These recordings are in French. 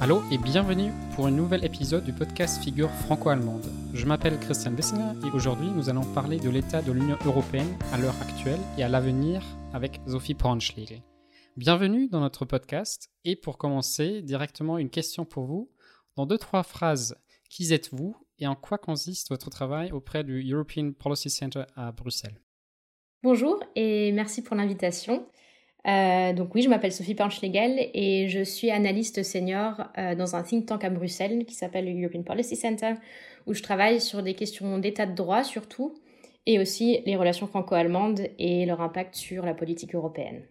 Allô et bienvenue pour un nouvel épisode du podcast Figure franco-allemande. Je m'appelle Christian Bessinger et aujourd'hui nous allons parler de l'état de l'Union européenne à l'heure actuelle et à l'avenir avec Sophie Braunschlegel. Bienvenue dans notre podcast et pour commencer, directement une question pour vous. Dans deux, trois phrases, qui êtes-vous et en quoi consiste votre travail auprès du European Policy Center à Bruxelles? Bonjour et merci pour l'invitation. Euh, donc oui, je m'appelle Sophie Panchlegel et je suis analyste senior euh, dans un think tank à Bruxelles qui s'appelle le European Policy Center, où je travaille sur des questions d'état de droit surtout, et aussi les relations franco-allemandes et leur impact sur la politique européenne.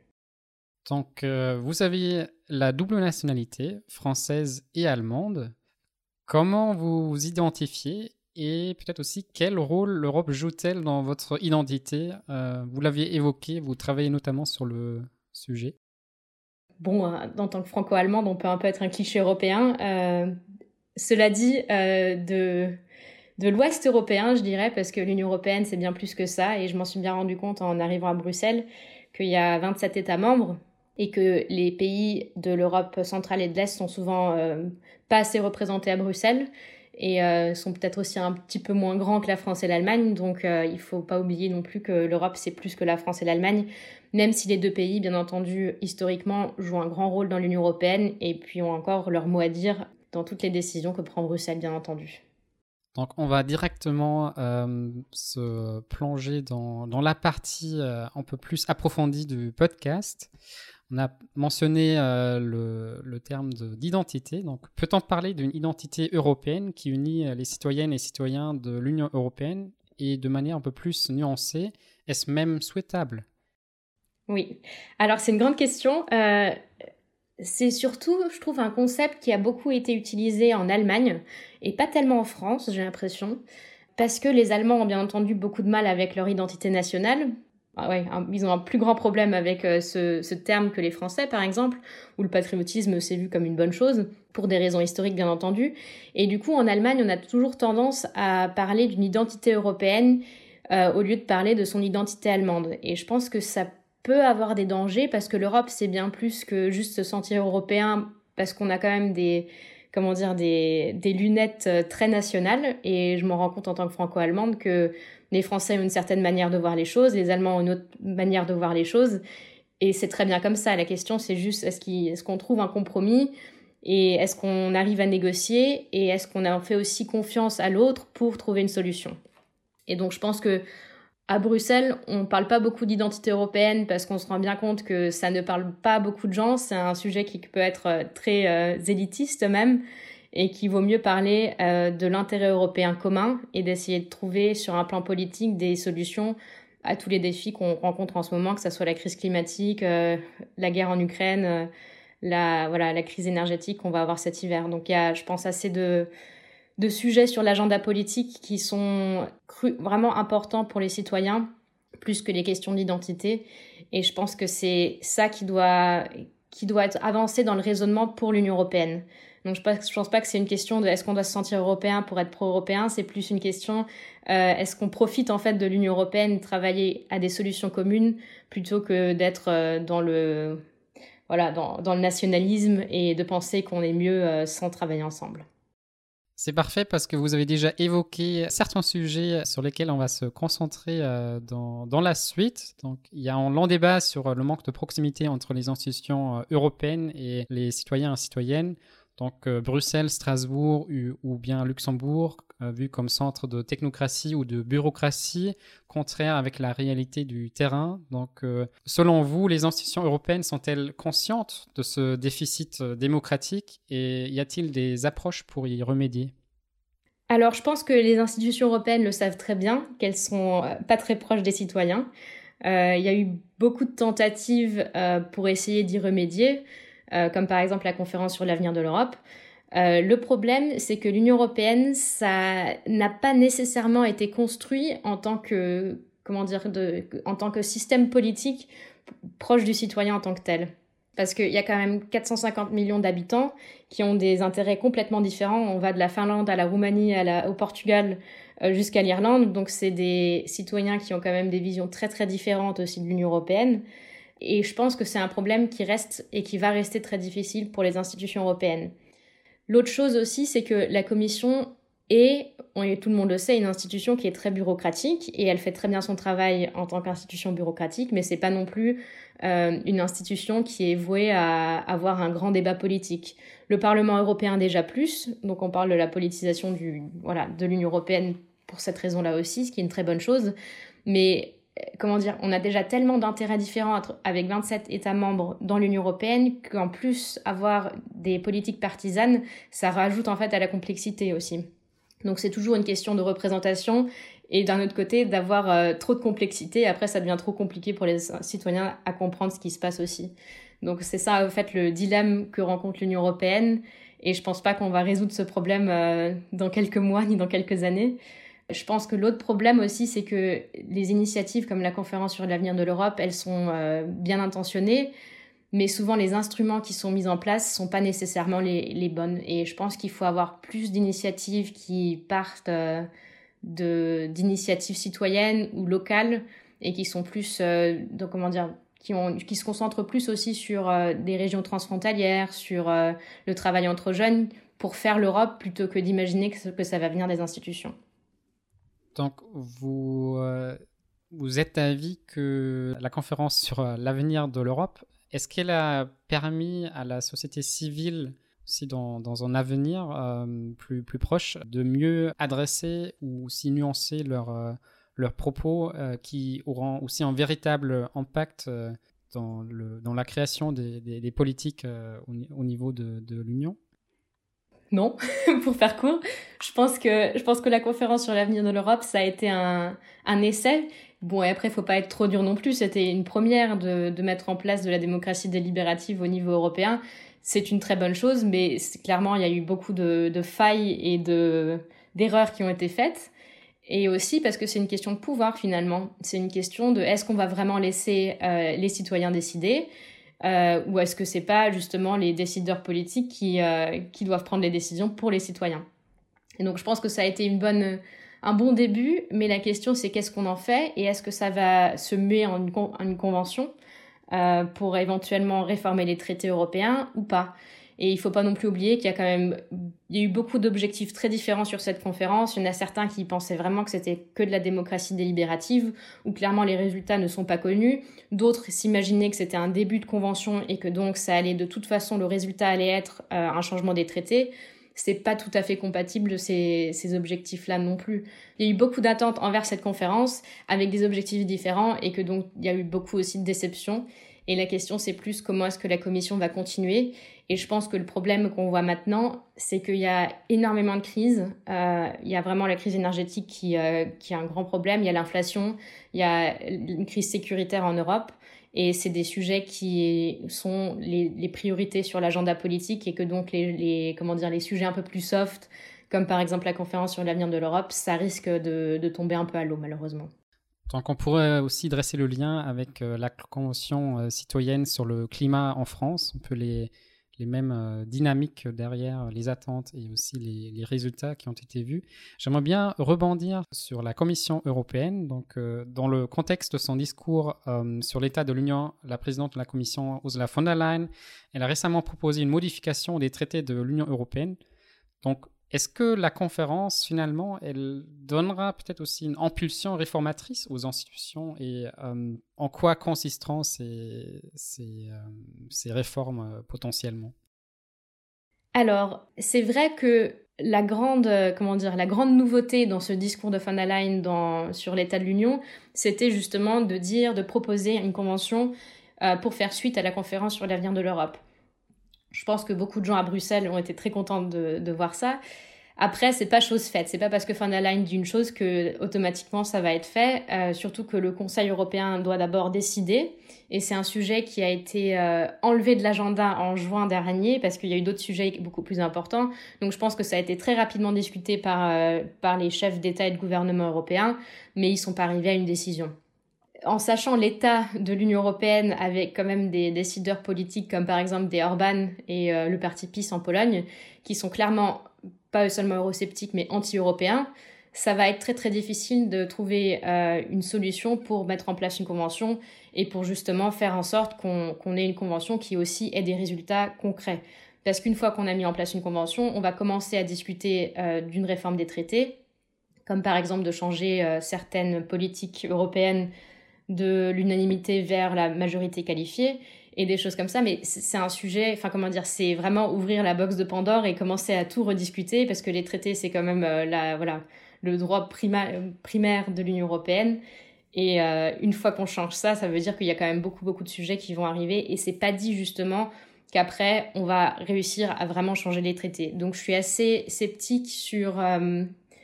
Donc euh, vous avez la double nationalité, française et allemande. Comment vous vous identifiez et peut-être aussi quel rôle l'Europe joue-t-elle dans votre identité? Vous l'aviez évoqué, vous travaillez notamment sur le sujet Bon, euh, en tant que franco-allemande, on peut un peu être un cliché européen. Euh, cela dit, euh, de, de l'Ouest européen, je dirais, parce que l'Union européenne, c'est bien plus que ça, et je m'en suis bien rendu compte en arrivant à Bruxelles qu'il y a 27 États membres et que les pays de l'Europe centrale et de l'Est sont souvent pas assez représentés à Bruxelles et sont peut-être aussi un petit peu moins grands que la France et l'Allemagne. Donc il il faut pas oublier non plus que l'Europe, c'est plus que la France et l'Allemagne même si les deux pays, bien entendu, historiquement, jouent un grand rôle dans l'Union européenne et puis ont encore leur mot à dire dans toutes les décisions que prend Bruxelles, bien entendu. Donc on va directement euh, se plonger dans, la partie euh, un peu plus approfondie du podcast. On a mentionné euh, le, le, terme d'identité. Donc peut-on parler d'une identité européenne qui unit les citoyennes et citoyens de l'Union européenne et de manière un peu plus nuancée Est-ce même souhaitable? Oui. Alors c'est une grande question. C'est surtout, je trouve, un concept qui a beaucoup été utilisé en Allemagne et pas tellement en France, j'ai l'impression, parce que les Allemands ont bien entendu beaucoup de mal avec leur identité nationale. Ah ils ont un plus grand problème avec euh, ce, ce, terme que les Français, par exemple, où le patriotisme s'est vu comme une bonne chose, pour des raisons historiques, bien entendu. Et du coup, en Allemagne, on a toujours tendance à parler d'une identité européenne euh, au lieu de parler de son identité allemande. Et je pense que ça peut avoir des dangers parce que l'Europe, c'est bien plus que juste se sentir européen parce qu'on a quand même des, comment dire, des, des lunettes euh, très nationales. Et je me rends compte en tant que franco-allemande que les Français ont une certaine manière de voir les choses, les Allemands ont une autre manière de voir les choses. Et c'est très bien comme ça. La question, c'est juste est-ce qu'on trouve un compromis et est-ce qu'on arrive à négocier et est-ce qu'on a fait aussi confiance à l'autre pour trouver une solution? Et donc, je pense que à Bruxelles, on ne parle pas beaucoup d'identité européenne parce qu'on se rend bien compte que ça ne parle pas beaucoup de gens. C'est un sujet qui peut être euh, très euh, élitiste même et qu'il vaut mieux parler euh, de l'intérêt européen commun et d'essayer de trouver sur un plan politique des solutions à tous les défis qu'on rencontre en ce moment, que ce soit la crise climatique, la guerre en Ukraine, la, voilà, la crise énergétique qu'on va avoir cet hiver. Donc il y a, je pense, assez de de sujets sur l'agenda politique qui sont vraiment importants pour les citoyens, plus que les questions d'identité. Et je pense que c'est ça qui doit, qui doit être avancé dans le raisonnement pour l'Union européenne. Donc je ne pense pas que c'est une question de est-ce qu'on doit se sentir européen pour être pro-européen, c'est plus une question euh, est-ce qu'on profite en fait de l'Union européenne, travailler à des solutions communes plutôt que d'être euh, dans le voilà dans, dans, le nationalisme et de penser qu'on est mieux euh, sans travailler ensemble. C'est parfait parce que vous avez déjà évoqué certains sujets sur lesquels on va se concentrer euh, dans, la suite. Donc, il y a un long débat sur le manque de proximité entre les institutions euh, européennes et les citoyens et citoyennes. Donc euh, Bruxelles, Strasbourg ou, bien Luxembourg, euh, vu comme centre de technocratie ou de bureaucratie, contraire avec la réalité du terrain. Donc euh, selon vous, les institutions européennes sont-elles conscientes de ce déficit démocratique et y a-t-il des approches pour y remédier? Alors, je pense que les institutions européennes le savent très bien, qu'elles sont pas très proches des citoyens. il y a eu beaucoup de tentatives pour essayer d'y remédier. Euh, comme par exemple la conférence sur l'avenir de l'Europe. Euh, le problème, c'est que l'Union européenne, ça n'a pas nécessairement été construit en tant que, comment dire, en tant que système politique proche du citoyen en tant que tel. Parce qu'il y a quand même 450 millions d'habitants qui ont des intérêts complètement différents. On va de la Finlande à la Roumanie, au Portugal, euh, jusqu'à l'Irlande. Donc c'est des citoyens qui ont quand même des visions très très différentes aussi de l'Union européenne. Et je pense que c'est un problème qui reste et qui va rester très difficile pour les institutions européennes. L'autre chose aussi, c'est que la Commission est, tout le monde le sait, une institution qui est très bureaucratique et elle fait très bien son travail en tant qu'institution bureaucratique, mais c'est pas non plus euh, une institution qui est vouée à avoir un grand débat politique. Le Parlement européen déjà plus, donc on parle de la politisation du, voilà, de l'Union européenne pour cette raison-là aussi, ce qui est une très bonne chose. Mais comment dire, on a déjà tellement d'intérêts différents avec 27 États membres dans l'Union européenne qu'en plus avoir des politiques partisanes, ça rajoute en fait à la complexité aussi. Donc c'est toujours une question de représentation et d'un autre côté d'avoir euh, trop de complexité. Après, ça devient trop compliqué pour les citoyens à comprendre ce qui se passe aussi. Donc c'est ça en fait le dilemme que rencontre l'Union européenne. Et je pense pas qu'on va résoudre ce problème euh, dans quelques mois ni dans quelques années. Je pense que l'autre problème aussi, c'est que les initiatives comme la conférence sur l'avenir de l'Europe, elles sont euh, bien intentionnées, mais souvent les instruments qui sont mis en place sont pas nécessairement les, bonnes. Et je pense qu'il faut avoir plus d'initiatives qui partent euh, d'initiatives citoyennes ou locales et qui sont plus, euh, comment dire, qui se concentrent plus aussi sur des régions transfrontalières, sur le travail entre jeunes, pour faire l'Europe plutôt que d'imaginer que ça va venir des institutions. Donc, vous, euh, vous êtes d'avis que la conférence sur euh, l'avenir de l'Europe, est-ce qu'elle a permis à la société civile, aussi dans, un avenir euh, plus, plus proche, de mieux adresser ou aussi nuancer leurs propos qui auront aussi un véritable impact dans, le, dans la création des, politiques au, niveau de l'Union? Non, pour faire court. Je pense que je pense que la conférence sur l'avenir de l'Europe, ça a été un, un essai. Bon, et après, il faut pas être trop dur non plus. C'était une première de, de mettre en place de la démocratie délibérative au niveau européen. C'est une très bonne chose, mais clairement, il y a eu beaucoup de, de failles et de d'erreurs qui ont été faites. Et aussi parce que c'est une question de pouvoir finalement. C'est une question de est-ce qu'on va vraiment laisser euh, les citoyens décider? Euh, ou est-ce que c'est pas justement les décideurs politiques qui, euh, qui doivent prendre les décisions pour les citoyens? Et donc je pense que ça a été une bonne, un bon début, mais la question c'est qu'est-ce qu'on en fait et est-ce que ça va se muer en une, en une convention euh, pour éventuellement réformer les traités européens ou pas? Et il faut pas non plus oublier qu'il y a quand même, il y a eu beaucoup d'objectifs très différents sur cette conférence. Il y en a certains qui pensaient vraiment que c'était que de la démocratie délibérative, où clairement les résultats ne sont pas connus. D'autres s'imaginaient que c'était un début de convention et que donc ça allait de toute façon, le résultat allait être euh, un changement des traités. C'est pas tout à fait compatible ces, ces objectifs-là non plus. Il y a eu beaucoup d'attentes envers cette conférence avec des objectifs différents et que donc il y a eu beaucoup aussi de déceptions. Et la question, c'est plus comment est-ce que la Commission va continuer. Et je pense que le problème qu'on voit maintenant, c'est qu'il y a énormément de crises. Euh, il y a vraiment la crise énergétique qui, euh, qui est un grand problème. Il y a l'inflation, il y a une crise sécuritaire en Europe. Et c'est des sujets qui sont les, les priorités sur l'agenda politique et que donc les, les, comment dire, les sujets un peu plus soft, comme par exemple la conférence sur l'avenir de l'Europe, ça risque de, de tomber un peu à l'eau malheureusement. Donc on pourrait aussi dresser le lien avec euh, la Convention citoyenne sur le climat en France, un peu les, les mêmes euh, dynamiques derrière les attentes et aussi les, les résultats qui ont été vus. J'aimerais bien rebondir sur la Commission européenne. Donc, dans le contexte de son discours sur l'état de l'Union, la présidente de la Commission, Ursula von der Leyen, elle a récemment proposé une modification des traités de l'Union européenne. Donc, est-ce que la conférence, finalement, elle donnera peut-être aussi une impulsion réformatrice aux institutions et euh, en quoi consisteront ces, ces, euh, réformes euh, potentiellement? Alors, c'est vrai que la grande, comment dire, la grande nouveauté dans ce discours de von der Leyen sur l'état de l'Union, c'était justement de dire, de proposer une convention pour faire suite à la conférence sur l'avenir de l'Europe. Je pense que beaucoup de gens à Bruxelles ont été très contents de, voir ça. Après, c'est pas chose faite. C'est pas parce que Leyen dit une chose que automatiquement ça va être fait. Euh, surtout que le Conseil européen doit d'abord décider. Et c'est un sujet qui a été euh, enlevé de l'agenda en juin dernier parce qu'il y a eu d'autres sujets beaucoup plus importants. Donc je pense que ça a été très rapidement discuté par, euh, par les chefs d'État et de gouvernement européens, mais ils sont pas arrivés à une décision en sachant l'état de l'Union européenne avec quand même des décideurs politiques comme par exemple des Orban et euh, le parti PiS en Pologne, qui sont clairement pas seulement eurosceptiques mais anti-européens, ça va être très très difficile de trouver euh, une solution pour mettre en place une convention et pour justement faire en sorte qu'on ait une convention qui aussi ait des résultats concrets. Parce qu'une fois qu'on a mis en place une convention, on va commencer à discuter euh, d'une réforme des traités, comme par exemple de changer certaines politiques européennes de l'unanimité vers la majorité qualifiée et des choses comme ça. Mais c'est un sujet, enfin comment dire, c'est vraiment ouvrir la box de Pandore et commencer à tout rediscuter parce que les traités, c'est quand même euh, la, voilà, le droit primaire de l'Union européenne. Et une fois qu'on change ça, ça veut dire qu'il y a quand même beaucoup, beaucoup de sujets qui vont arriver. Et c'est pas dit justement qu'après, on va réussir à vraiment changer les traités. Donc je suis assez sceptique sur euh,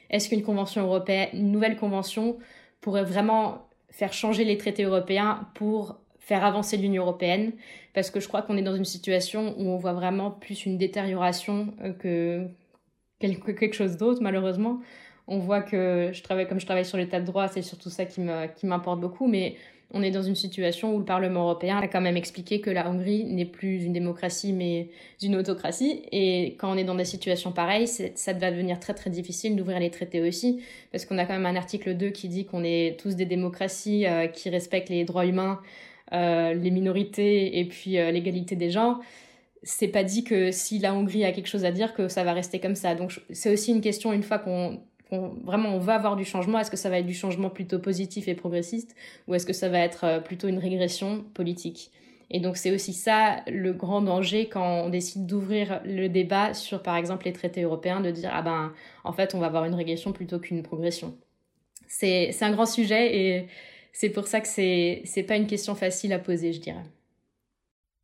est-ce qu'une convention européenne, une nouvelle convention pourrait vraiment faire changer les traités européens pour faire avancer l'Union européenne, parce que je crois qu'on est dans une situation où on voit vraiment plus une détérioration euh, que quelque chose d'autre, malheureusement. On voit que je travaille comme je travaille sur l'état de droit, c'est surtout ça qui m'importe beaucoup, mais on est dans une situation où le Parlement européen a quand même expliqué que la Hongrie n'est plus une démocratie mais une autocratie. Et quand on est dans des situations pareilles, ça va devenir très très difficile d'ouvrir les traités aussi, parce qu'on a quand même un article 2 qui dit qu'on est tous des démocraties euh, qui respectent les droits humains, euh, les minorités et puis euh, l'égalité des genres. C'est pas dit que si la Hongrie a quelque chose à dire que ça va rester comme ça. Donc c'est aussi une question une fois qu'on vraiment on va avoir du changement, est-ce que ça va être du changement plutôt positif et progressiste ou est-ce que ça va être euh, plutôt une régression politique? Et donc c'est aussi ça le grand danger quand on décide d'ouvrir le débat sur par exemple les traités européens, de dire ah ben en fait on va avoir une régression plutôt qu'une progression. C'est un grand sujet et c'est pour ça que c'est pas une question facile à poser, je dirais.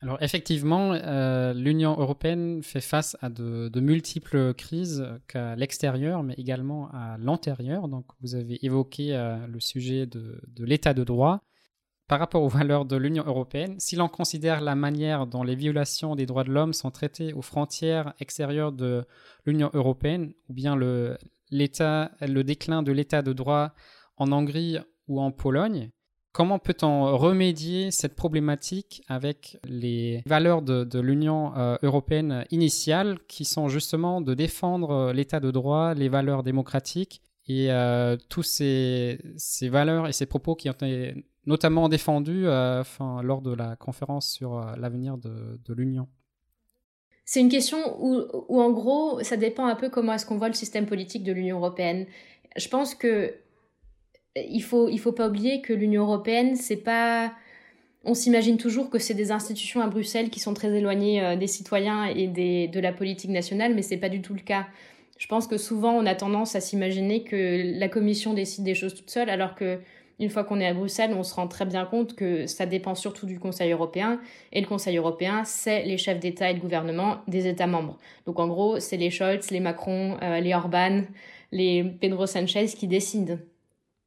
Alors effectivement, euh, l'Union européenne fait face à de, multiples crises qu'à l'extérieur, mais également à l'intérieur. Donc vous avez évoqué euh, le sujet de, l'état de droit. Par rapport aux valeurs de l'Union européenne, si l'on considère la manière dont les violations des droits de l'homme sont traitées aux frontières extérieures de l'Union européenne, ou bien le déclin de l'état de droit en Hongrie ou en Pologne, Comment peut-on remédier cette problématique avec les valeurs de, l'Union euh, européenne initiale qui sont justement de défendre euh, l'état de droit, les valeurs démocratiques et euh, tous ces, valeurs et ces propos qui ont été notamment défendus lors de la conférence sur l'avenir de, l'Union c'est une question où, où, en gros, ça dépend un peu comment est-ce qu'on voit le système politique de l'Union européenne. Je pense que il faut il faut pas oublier que l'Union européenne c'est pas on s'imagine toujours que c'est des institutions à Bruxelles qui sont très éloignées euh, des citoyens et des, de la politique nationale, mais c'est pas du tout le cas. Je pense que souvent on a tendance à s'imaginer que la Commission décide des choses toute seule, alors que une fois qu'on est à Bruxelles, on se rend très bien compte que ça dépend surtout du Conseil européen. Et le Conseil européen, c'est les chefs d'État et de gouvernement des États membres. Donc en gros, c'est les Scholz, les Macron, euh, les Orban, les Pedro Sanchez qui décident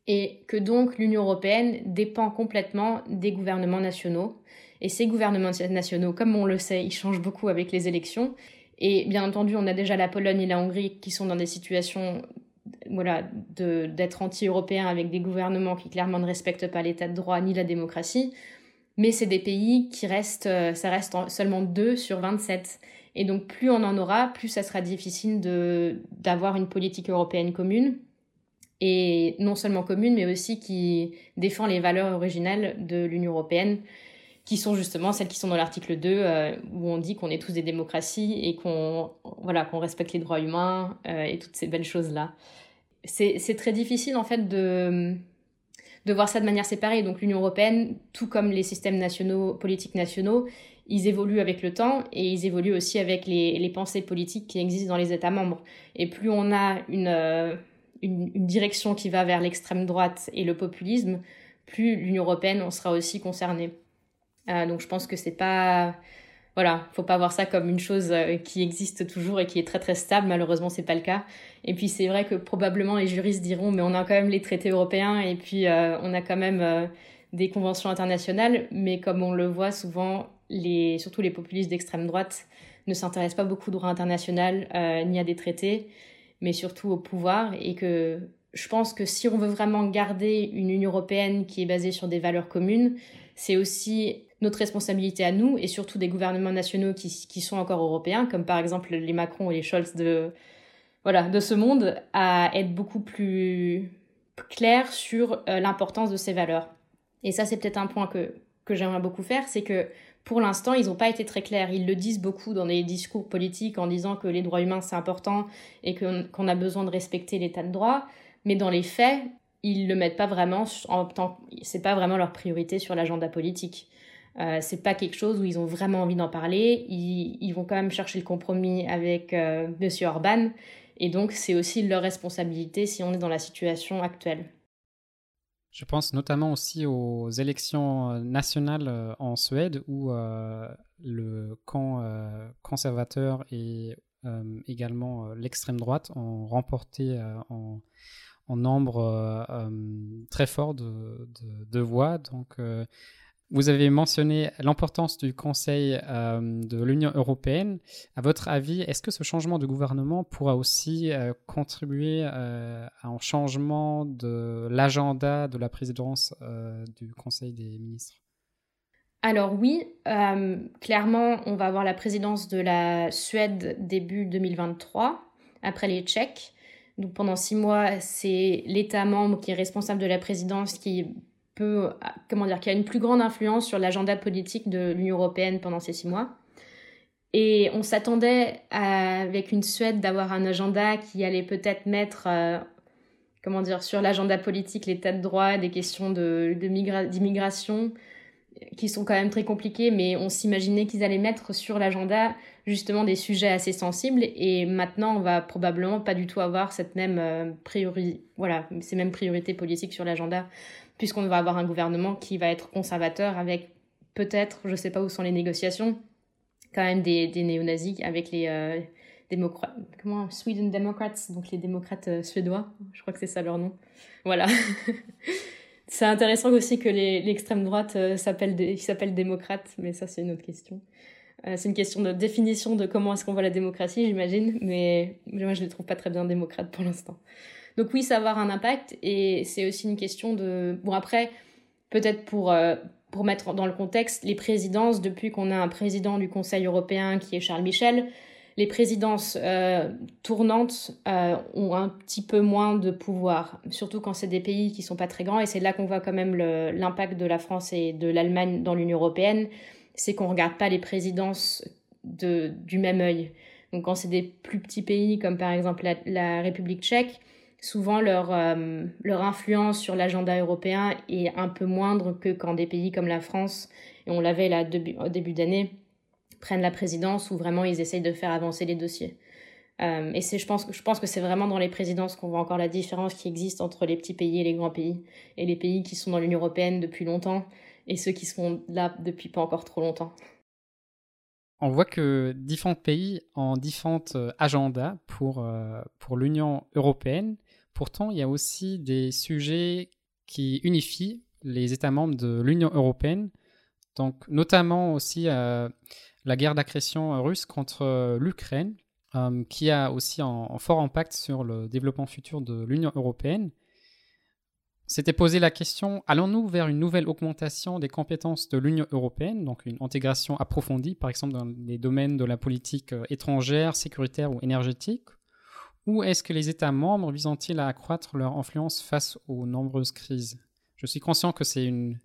et que donc l'Union européenne dépend complètement des gouvernements nationaux. Et ces gouvernements nationaux, comme on le sait, ils changent beaucoup avec les élections. Et bien entendu, on a déjà la Pologne et la Hongrie qui sont dans des situations voilà, d'être anti-européens avec des gouvernements qui clairement ne respectent pas l'état de droit ni la démocratie. Mais c'est des pays qui restent, euh, ça reste seulement 2 sur 27. Et donc plus on en aura, plus ça sera difficile d'avoir une politique européenne commune et non seulement commune, mais aussi qui défend les valeurs originales de l'Union européenne, qui sont justement celles qui sont dans l'article 2, euh, où on dit qu'on est tous des démocraties et qu'on voilà, qu'on respecte les droits humains euh, et toutes ces belles choses-là. C'est très difficile en fait de, de voir ça de manière séparée. Donc l'Union européenne, tout comme les systèmes politiques nationaux, ils évoluent avec le temps et ils évoluent aussi avec les, les pensées politiques qui existent dans les États membres. Et plus on a une... Euh, une, direction qui va vers l'extrême droite et le populisme, plus l'Union européenne en sera aussi concernée. Euh, donc je pense que c'est pas voilà, faut pas voir ça comme une chose euh, qui existe toujours et qui est très très stable. Malheureusement, c'est pas le cas. Et puis c'est vrai que probablement les juristes diront, mais on a quand même les traités européens et puis euh, on a quand même des conventions internationales. Mais comme on le voit souvent, les, surtout les populistes d'extrême droite ne s'intéressent pas beaucoup au droit international ni à des traités mais surtout au pouvoir, et que je pense que si on veut vraiment garder une Union européenne qui est basée sur des valeurs communes, c'est aussi notre responsabilité à nous, et surtout des gouvernements nationaux qui, qui sont encore européens, comme par exemple les Macron et les Scholz de, voilà, de ce monde, à être beaucoup plus clairs sur euh, l'importance de ces valeurs. Et ça, c'est peut-être un point que, que j'aimerais beaucoup faire, c'est que pour l'instant, ils n'ont pas été très clairs. Ils le disent beaucoup dans les discours politiques en disant que les droits humains, c'est important et qu'on a besoin de respecter l'état de droit. Mais dans les faits, ils le mettent pas vraiment en tant c'est pas vraiment leur priorité sur l'agenda politique. Euh, c'est pas quelque chose où ils ont vraiment envie d'en parler. Ils, vont quand même chercher le compromis avec euh, Monsieur Orban, et donc c'est aussi leur responsabilité si on est dans la situation actuelle. Je pense notamment aussi aux élections euh, nationales euh, en Suède où euh, le camp conservateur et également l'extrême droite ont remporté en, nombre très fort de, voix. Vous avez mentionné l'importance du Conseil euh, de l'Union européenne. À votre avis, est-ce que ce changement de gouvernement pourra aussi euh, contribuer euh, à un changement de l'agenda de la présidence du Conseil des ministres? Alors oui, clairement, on va avoir la présidence de la Suède début 2023, après les Tchèques. Donc pendant six mois, c'est l'État membre qui est responsable de la présidence qui peut, comment dire, qui a une plus grande influence sur l'agenda politique de l'Union européenne pendant ces six mois. Et on s'attendait avec une Suède d'avoir un agenda qui allait peut-être mettre, euh, comment dire, sur l'agenda politique l'état de droit, des questions de, d'immigration qui sont quand même très compliquées, mais on s'imaginait qu'ils allaient mettre sur l'agenda justement des sujets assez sensibles. Et maintenant, on va probablement pas du tout avoir cette même euh, priorité, voilà, ces mêmes priorités politiques sur l'agenda puisqu'on va avoir un gouvernement qui va être conservateur avec peut-être, je sais pas où sont les négociations, quand même des, des néo-nazis avec les euh, comment, Sweden Democrats, donc les démocrates euh, suédois, je crois que c'est ça leur nom. Voilà. c'est intéressant aussi que l'extrême droite euh, s'appelle démocrate, mais ça c'est une autre question. c'est une question de définition de comment est-ce qu'on voit la démocratie, j'imagine, mais moi je ne les trouve pas très bien démocrates pour l'instant. Donc oui, ça va avoir un impact et c'est aussi une question de... Bon après, peut-être pour, euh, pour mettre dans le contexte, les présidences, depuis qu'on a un président du Conseil européen qui est Charles Michel, les présidences euh, tournantes euh, ont un petit peu moins de pouvoir, surtout quand c'est des pays qui sont pas très grands. Et c'est là qu'on voit quand même l'impact de la France et de l'Allemagne dans l'Union européenne. C'est qu'on regarde pas les présidences de, du même œil. Donc quand c'est des plus petits pays comme par exemple la République tchèque, souvent euh, leur influence sur l'agenda européen est un peu moindre que quand des pays comme la France, et on l'avait là au début d'année, prennent la présidence où vraiment ils essayent de faire avancer les dossiers. Euh, et c'est, je pense, je pense que c'est vraiment dans les présidences qu'on voit encore la différence qui existe entre les petits pays et les grands pays, et les pays qui sont dans l'Union européenne depuis longtemps, et ceux qui sont là depuis pas encore trop longtemps. On voit que différents pays ont différents euh, agendas pour, pour l'Union européenne. Pourtant, il y a aussi des sujets qui unifient les États membres de l'Union européenne, donc notamment aussi euh, la guerre d'agression russe contre euh, l'Ukraine, euh, qui a aussi un, fort impact sur le développement futur de l'Union européenne. S'était posé la question, allons-nous vers une nouvelle augmentation des compétences de l'Union européenne, donc une intégration approfondie, par exemple dans les domaines de la politique étrangère, sécuritaire ou énergétique, ou est-ce que les États membres visent-ils à accroître leur influence face aux nombreuses crises? Je suis conscient que c'est une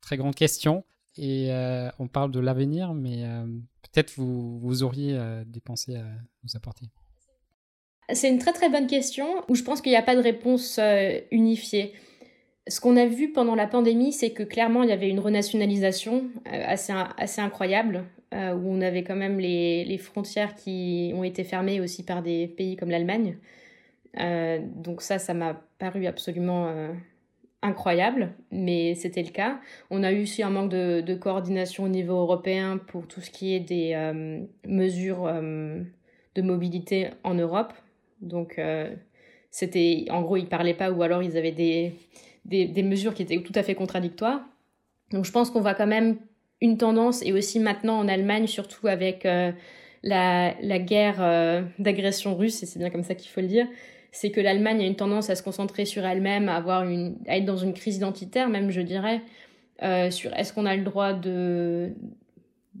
très grande question et euh, on parle de l'avenir, mais euh, peut-être vous, vous auriez euh, des pensées à nous apporter. C'est une très très bonne question où je pense qu'il n'y a pas de réponse unifiée. Ce qu'on a vu pendant la pandémie, c'est que clairement il y avait une renationalisation assez, assez incroyable où on avait quand même les, les, frontières qui ont été fermées aussi par des pays comme l'Allemagne. Donc ça, ça m'a paru absolument incroyable, mais c'était le cas. On a eu aussi un manque de, coordination au niveau européen pour tout ce qui est des mesures de mobilité en Europe. Donc c'était, en gros, ils parlaient pas ou alors ils avaient des, des, mesures qui étaient tout à fait contradictoires. Donc je pense qu'on va quand même une tendance, et aussi maintenant en Allemagne, surtout avec euh, la, guerre euh, d'agression russe, et c'est bien comme ça qu'il faut le dire, c'est que l'Allemagne a une tendance à se concentrer sur elle-même, à, avoir une, à être dans une crise identitaire même, je dirais, euh, sur est-ce qu'on a le droit de,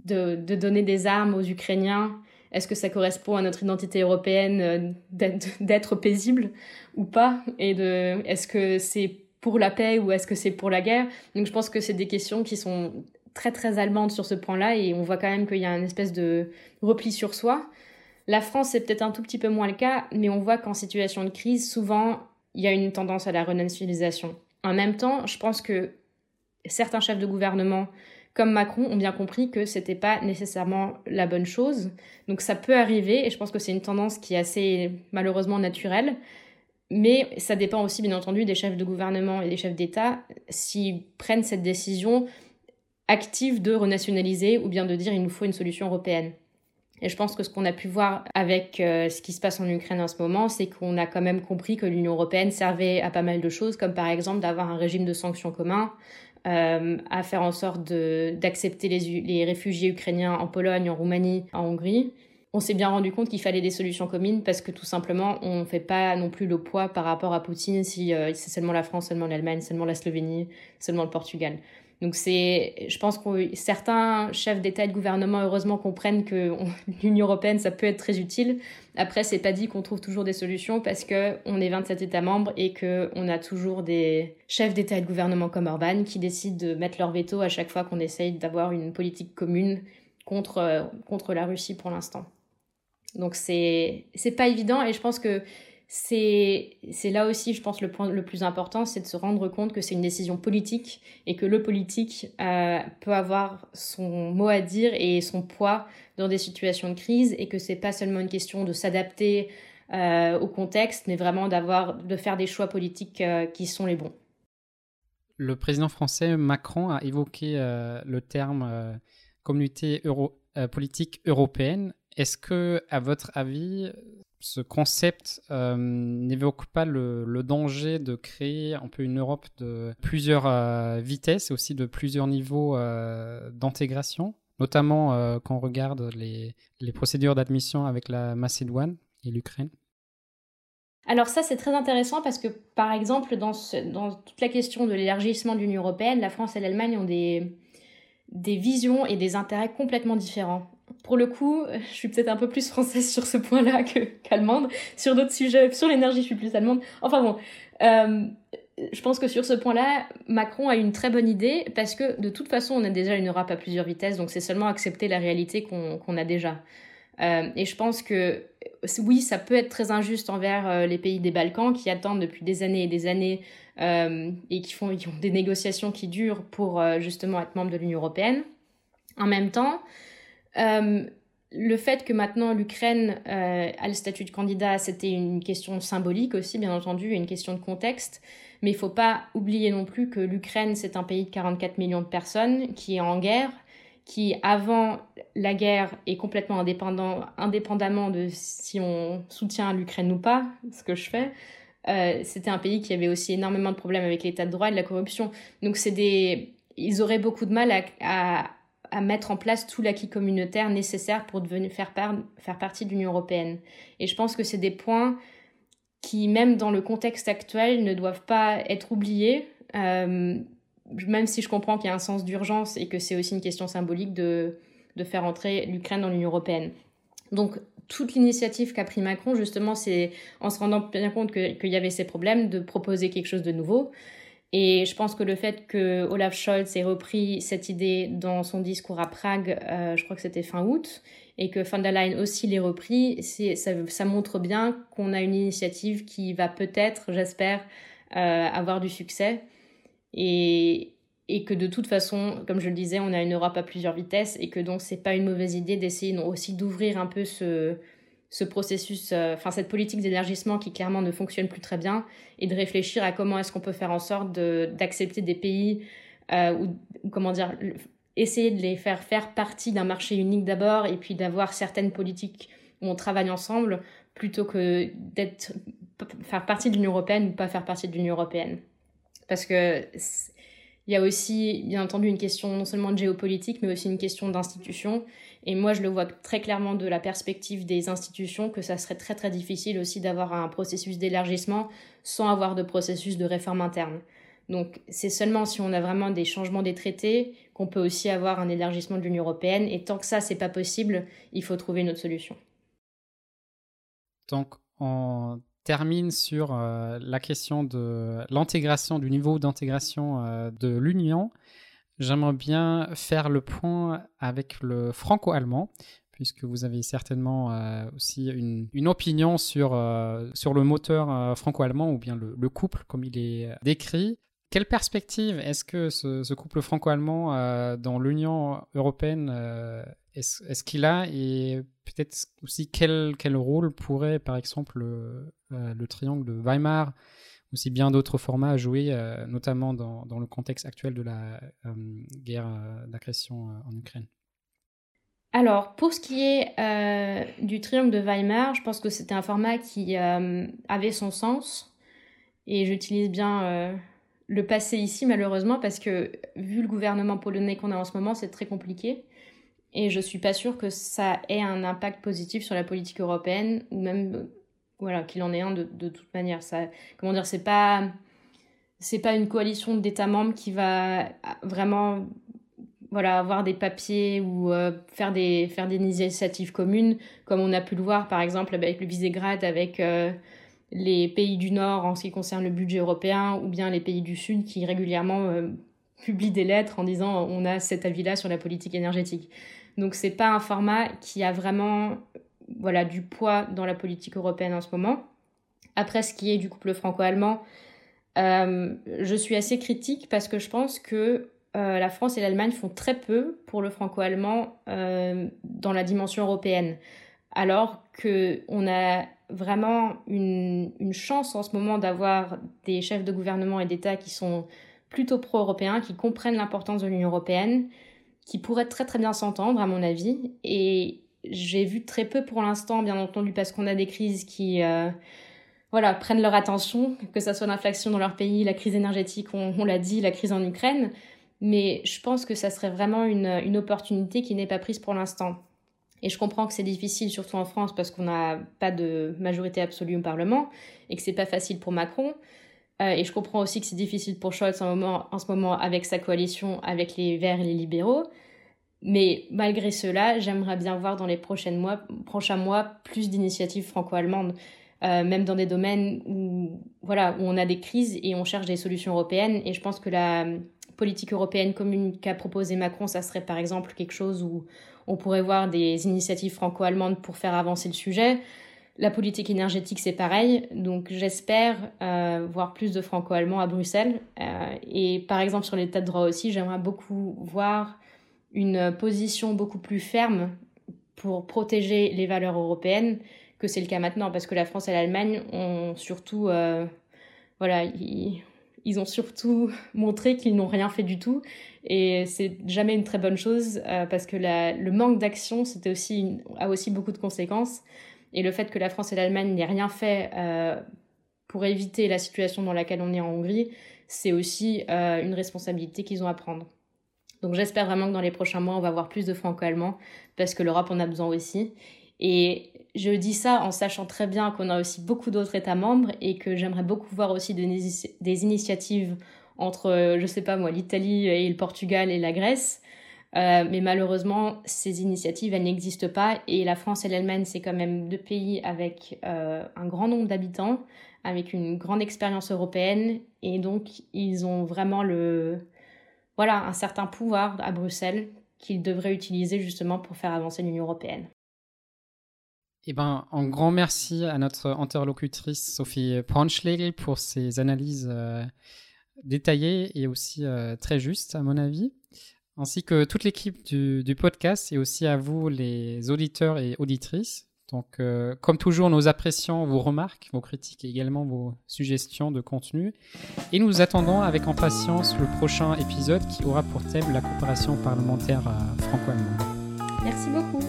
de, de, donner des armes aux Ukrainiens? Est-ce que ça correspond à notre identité européenne d'être paisible ou pas? Et est-ce que c'est pour la paix ou est-ce que c'est pour la guerre? Donc je pense que c'est des questions qui sont très très allemande sur ce point-là et on voit quand même qu'il y a une espèce de repli sur soi. La France, c'est peut-être un tout petit peu moins le cas, mais on voit qu'en situation de crise, souvent, il y a une tendance à la renationalisation. En même temps, je pense que certains chefs de gouvernement, comme Macron, ont bien compris que c'était pas nécessairement la bonne chose. Donc ça peut arriver, et je pense que c'est une tendance qui est assez malheureusement naturelle. Mais ça dépend aussi, bien entendu, des chefs de gouvernement et des chefs d'État s'ils prennent cette décision active de renationaliser ou bien de dire il nous faut une solution européenne. Et je pense que ce qu'on a pu voir avec euh, ce qui se passe en Ukraine en ce moment, c'est qu'on a quand même compris que l'Union européenne servait à pas mal de choses, comme par exemple d'avoir un régime de sanctions commun, euh, à faire en sorte d'accepter les, les, réfugiés ukrainiens en Pologne, en Roumanie, en Hongrie. On s'est bien rendu compte qu'il fallait des solutions communes parce que tout simplement, on ne fait pas non plus le poids par rapport à Poutine si euh, c'est seulement la France, seulement l'Allemagne, seulement la Slovénie, seulement le Portugal. Donc c'est, je pense que certains chefs d'État et de gouvernement heureusement comprennent que l'Union européenne ça peut être très utile. Après c'est pas dit qu'on trouve toujours des solutions parce que on est 27 États membres et que on a toujours des chefs d'État et de gouvernement comme Orban qui décident de mettre leur veto à chaque fois qu'on essaye d'avoir une politique commune contre contre la Russie pour l'instant. Donc c'est c'est pas évident et je pense que c'est là aussi, je pense, le point le plus important, c'est de se rendre compte que c'est une décision politique et que le politique euh, peut avoir son mot à dire et son poids dans des situations de crise et que c'est pas seulement une question de s'adapter euh, au contexte, mais vraiment d'avoir de faire des choix politiques euh, qui sont les bons. Le président français Macron a évoqué le terme communauté euro, politique européenne. Est-ce que, à votre avis, ce concept euh, n'évoque pas le, danger de créer un peu une Europe de plusieurs euh, vitesses et aussi de plusieurs niveaux euh, d'intégration, notamment quand on regarde les, procédures d'admission avec la Macédoine et l'Ukraine. Alors ça, c'est très intéressant parce que, par exemple, dans, toute la question de l'élargissement de l'Union européenne, la France et l'Allemagne ont des visions et des intérêts complètement différents pour le coup, je suis peut-être un peu plus française sur ce point-là qu'allemande. sur d'autres sujets, sur l'énergie, je suis plus allemande. Enfin bon, euh, je pense que sur ce point-là, Macron a une très bonne idée parce que de toute façon, on a déjà une Europe à plusieurs vitesses, donc c'est seulement accepter la réalité qu'on a déjà. Euh, et je pense que oui, ça peut être très injuste envers euh, les pays des Balkans qui attendent depuis des années et des années et qui, font, ont des négociations qui durent pour justement être membres de l'Union européenne. En même temps, euh, le fait que maintenant l'Ukraine euh, a le statut de candidat, c'était une question symbolique aussi, bien entendu, et une question de contexte. Mais il ne faut pas oublier non plus que l'Ukraine, c'est un pays de 44 millions de personnes qui est en guerre, qui, avant la guerre, est complètement indépendant, indépendamment de si on soutient l'Ukraine ou pas, ce que je fais. Euh, c'était un pays qui avait aussi énormément de problèmes avec l'état de droit et de la corruption. Donc c'est des... Ils auraient beaucoup de mal à mettre en place tout l'acquis communautaire nécessaire pour devenir, faire, faire partie de l'Union européenne. Et je pense que c'est des points qui, même dans le contexte actuel, ne doivent pas être oubliés, euh, même si je comprends qu'il y a un sens d'urgence et que c'est aussi une question symbolique de, de faire entrer l'Ukraine dans l'Union européenne. Donc, toute l'initiative qu'a pris Macron, justement, c'est en se rendant bien compte qu'il y avait ces problèmes, de proposer quelque chose de nouveau. Et je pense que le fait que Olaf Scholz ait repris cette idée dans son discours à Prague, euh, je crois que c'était fin août, et que von der Leyen aussi l'ait repris, ça, ça montre bien qu'on a une initiative qui va peut-être, j'espère, euh, avoir du succès. Et, et que de toute façon, comme je le disais, on a une Europe à plusieurs vitesses et que donc c'est pas une mauvaise idée d'essayer aussi d'ouvrir un peu ce, ce processus, euh, enfin cette politique d'élargissement qui clairement ne fonctionne plus très bien, et de réfléchir à comment est-ce qu'on peut faire en sorte d'accepter des pays euh, ou, comment dire essayer de les faire faire partie d'un marché unique d'abord et puis d'avoir certaines politiques où on travaille ensemble plutôt que d'être faire partie de l'Union européenne ou pas faire partie de l'Union européenne. Parce que il y a aussi bien entendu une question non seulement de géopolitique mais aussi une question d'institution et moi, je le vois très clairement de la perspective des institutions que ça serait très très difficile aussi d'avoir un processus d'élargissement sans avoir de processus de réforme interne. Donc c'est seulement si on a vraiment des changements des traités qu'on peut aussi avoir un élargissement de l'Union européenne. Et tant que ça, c'est pas possible, il faut trouver une autre solution. Donc on termine sur euh, la question de l'intégration, du niveau d'intégration euh, de l'Union. j'aimerais bien faire le point avec le franco-allemand, puisque vous avez certainement euh, aussi une, opinion sur, sur le moteur franco-allemand ou bien le, couple comme il est décrit. Quelle perspective est-ce que ce, couple franco-allemand dans l'Union européenne est-ce, qu'il a et peut-être aussi quel, quel rôle pourrait par exemple le, le triangle de Weimar aussi bien d'autres formats à jouer, euh, notamment dans, dans, le contexte actuel de la euh, guerre euh, d'agression en Ukraine alors, pour ce qui est du triangle de Weimar, je pense que c'était un format qui avait son sens. Et j'utilise bien le passé ici, malheureusement, parce que vu le gouvernement polonais qu'on a en ce moment, c'est très compliqué. Et je suis pas sûre que ça ait un impact positif sur la politique européenne, ou même voilà, qu'il en ait un de, toute manière. Ça, comment c'est pas, c'est pas une coalition d'États membres qui va vraiment voilà, avoir des papiers ou euh, faire, des, faire des initiatives communes, comme on a pu le voir par exemple avec le Visegrad, avec euh, les pays du Nord en ce qui concerne le budget européen, ou bien les pays du Sud qui régulièrement euh, publient des lettres en disant on a cet avis-là sur la politique énergétique. Donc c'est pas un format qui a vraiment voilà, du poids dans la politique européenne en ce moment. Après, ce qui est du couple franco-allemand, euh, je suis assez critique parce que je pense que euh, la France et l'Allemagne font très peu pour le franco-allemand euh, dans la dimension européenne. Alors qu'on a vraiment une, chance en ce moment d'avoir des chefs de gouvernement et d'État qui sont plutôt pro-européens, qui comprennent l'importance de l'Union européenne, qui pourraient très très bien s'entendre à mon avis. Et j'ai vu très peu pour l'instant, bien entendu, parce qu'on a des crises qui euh, voilà, prennent leur attention, que ce soit l'inflation dans leur pays, la crise énergétique, on, l'a dit, la crise en Ukraine. Mais je pense que ça serait vraiment une, opportunité qui n'est pas prise pour l'instant. Et je comprends que c'est difficile, surtout en France, parce qu'on n'a pas de majorité absolue au Parlement et que c'est pas facile pour Macron. Euh, et je comprends aussi que c'est difficile pour Scholz en ce moment avec sa coalition avec les Verts et les libéraux. Mais malgré cela, j'aimerais bien voir dans les prochains mois, prochains mois plus d'initiatives franco-allemandes, euh, même dans des domaines où, voilà, où on a des crises et on cherche des solutions européennes. Et je pense que la politique européenne commune qu'a proposé Macron, ça serait par exemple quelque chose où on pourrait voir des initiatives franco-allemandes pour faire avancer le sujet. La politique énergétique, c'est pareil. Donc j'espère euh, voir plus de franco-allemands à Bruxelles. Euh, et par exemple sur l'état de droit aussi, j'aimerais beaucoup voir une position beaucoup plus ferme pour protéger les valeurs européennes que c'est le cas maintenant, parce que la France et l'Allemagne ont surtout, euh, voilà, ils, ont surtout montré qu'ils n'ont rien fait du tout, et c'est jamais une très bonne chose, euh, parce que le manque d'action, aussi a aussi beaucoup de conséquences, et le fait que la France et l'Allemagne n'aient rien fait euh, pour éviter la situation dans laquelle on est en Hongrie, c'est aussi une responsabilité qu'ils ont à prendre. Donc j'espère vraiment que dans les prochains mois, on va avoir plus de franco-allemands parce que l'Europe en a besoin aussi. Et je dis ça en sachant très bien qu'on a aussi beaucoup d'autres États membres et que j'aimerais beaucoup voir aussi des, initiatives entre, je sais pas moi, l'Italie et le Portugal et la Grèce. Euh, mais malheureusement, ces initiatives, elles n'existent pas. Et la France et l'Allemagne, c'est quand même deux pays avec euh, un grand nombre d'habitants, avec une grande expérience européenne. Et donc, ils ont vraiment le, voilà, un certain pouvoir à Bruxelles qu'il devrait utiliser justement pour faire avancer l'Union européenne. Eh ben, un grand merci à notre interlocutrice Sophie Braunschlegel pour ses analyses euh, détaillées et aussi euh, très justes, à mon avis, ainsi que toute l'équipe du, podcast et aussi à vous, les auditeurs et auditrices. Donc, euh, comme toujours, nous apprécions vos remarques, vos critiques et également vos suggestions de contenu. Et nous attendons avec impatience le prochain épisode qui aura pour thème la coopération parlementaire euh, franco-allemande. Merci beaucoup.